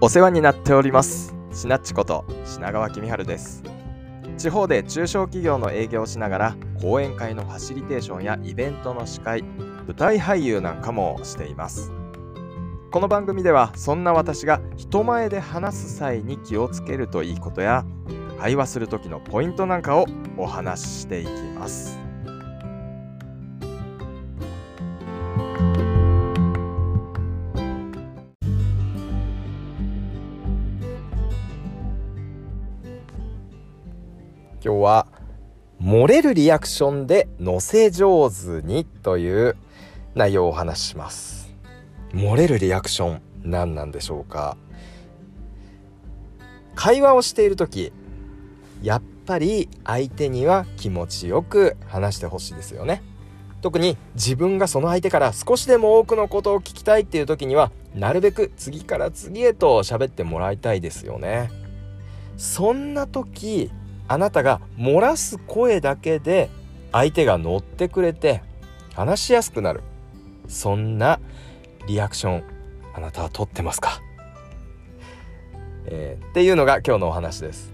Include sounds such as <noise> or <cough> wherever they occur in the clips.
お世話になっております。しなっちこと品川公春です。地方で中小企業の営業をしながら講演会のファシリテーションやイベントの司会舞台俳優なんかもしています。この番組ではそんな私が人前で話す際に気をつけるといいことや会話する時のポイントなんかをお話ししていきます。今日は漏れるリアクションで乗せ上手にという内容をお話しします。漏れるリアクション何なんでしょうか。会話をしている時やっぱり相手には気持ちよく話してほしいですよね。特に自分がその相手から少しでも多くのことを聞きたいっていう時にはなるべく次から次へと喋ってもらいたいですよね。そんな時あなたが漏らす声だけで相手が乗ってくれて話しやすくなる。そんなリアクションあなたはとってますか、えー、っていうのが今日のお話です。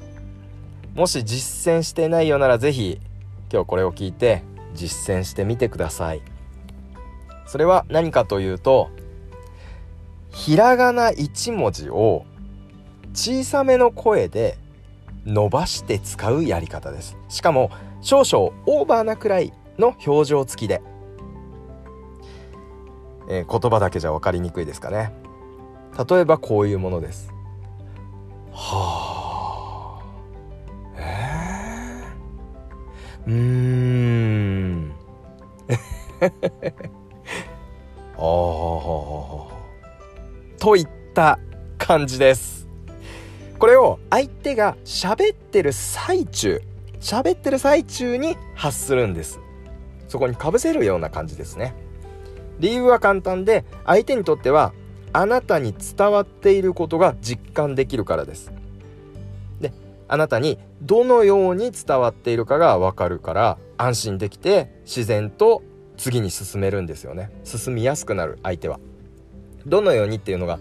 もし実践してないようなら是非今日これを聞いて実践してみてください。それは何かというとひらがな1文字を小さめの声で伸ばして使うやり方です。しかも少々オーバーなくらいの表情付きで、えー、言葉だけじゃ分かりにくいですかね。例えばこういうものです。はあ。えー、うーん。<laughs> ああといった感じです。これを相手が喋ってる最中喋ってる最中に発するんです。そこにかぶせるような感じですね。理由は簡単で相手にとってはあなたに伝わっていることが実感できるからです。であなたにどのように伝わっているかがわかるから安心できて自然と次に進めるんですよね。進みやすくなる相手は。どのようにっていうのが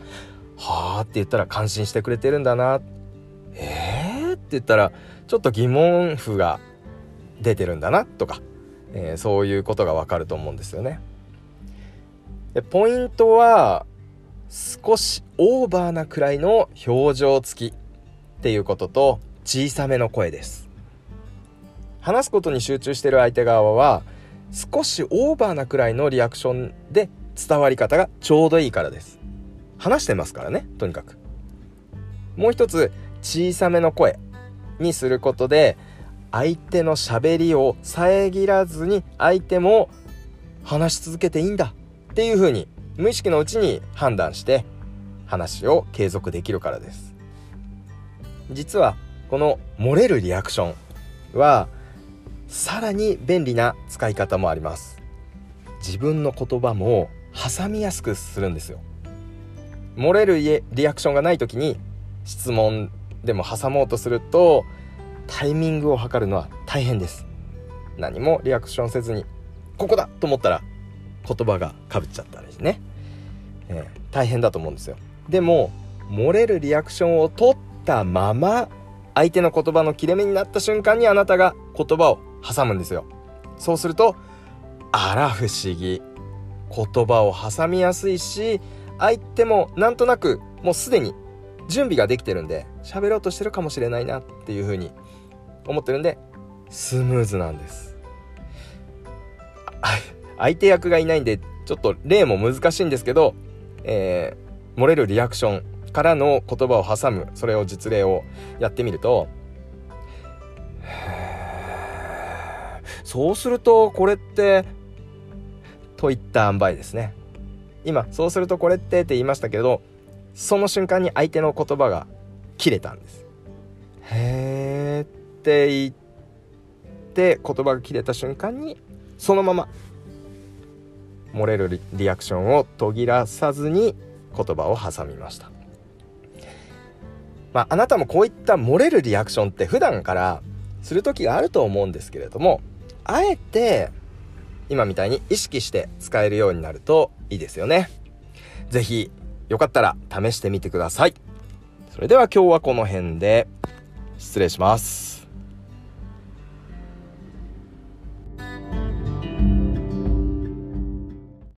はあって言ったら感心してくれてるんだなえーって言ったらちょっと疑問符が出てるんだなとか、えー、そういうことがわかると思うんですよね。でポイントは少しオーバーなくらいの表情付きっていうことと小さめの声です。話すことに集中してる相手側は少しオーバーなくらいのリアクションで伝わり方がちょうどいいからです。話してますからねとにかく。もう一つ小さめの声にすることで相手のしゃべりを遮らずに相手も話し続けていいんだっていうふうに無意識のうちに判断して話を継続できるからです。実はこの漏れるリアクションはさらに便利な使い方もあります。自分の言葉も挟みやすくするんですよ。漏れるリアクションがない時に質問でも挟もうとするとタイミングを測るのは大変です。何もリアクションせずにここだと思ったら言葉がかぶっちゃったりね、えー、大変だと思うんですよ。でも漏れるリアクションを取ったまま相手の言葉の切れ目になった瞬間にあなたが言葉を挟むんですよ。そうするとあら不思議。言葉を挟みやすいし相手もなんとなくもうすでに準備ができてるんで喋ろうとしてるかもしれないなっていう風に思ってるんでスムーズなんです。相手役がいないんでちょっと例も難しいんですけど、えー、漏れるリアクションからの言葉を挟むそれを実例をやってみると <sighs> そうするとこれってといった塩梅ですね。今そうするとこれってって言いましたけどその瞬間に相手の言葉が切れたんです。へーって言って言葉が切れた瞬間にそのまま漏れるリアクションを途切らさずに言葉を挟みました。まああなたもこういった漏れるリアクションって普段からする時があると思うんですけれどもあえて今みたいに意識して使えるようになるといいですよね。是非よかったら試してみてください。それでは今日はこの辺で失礼します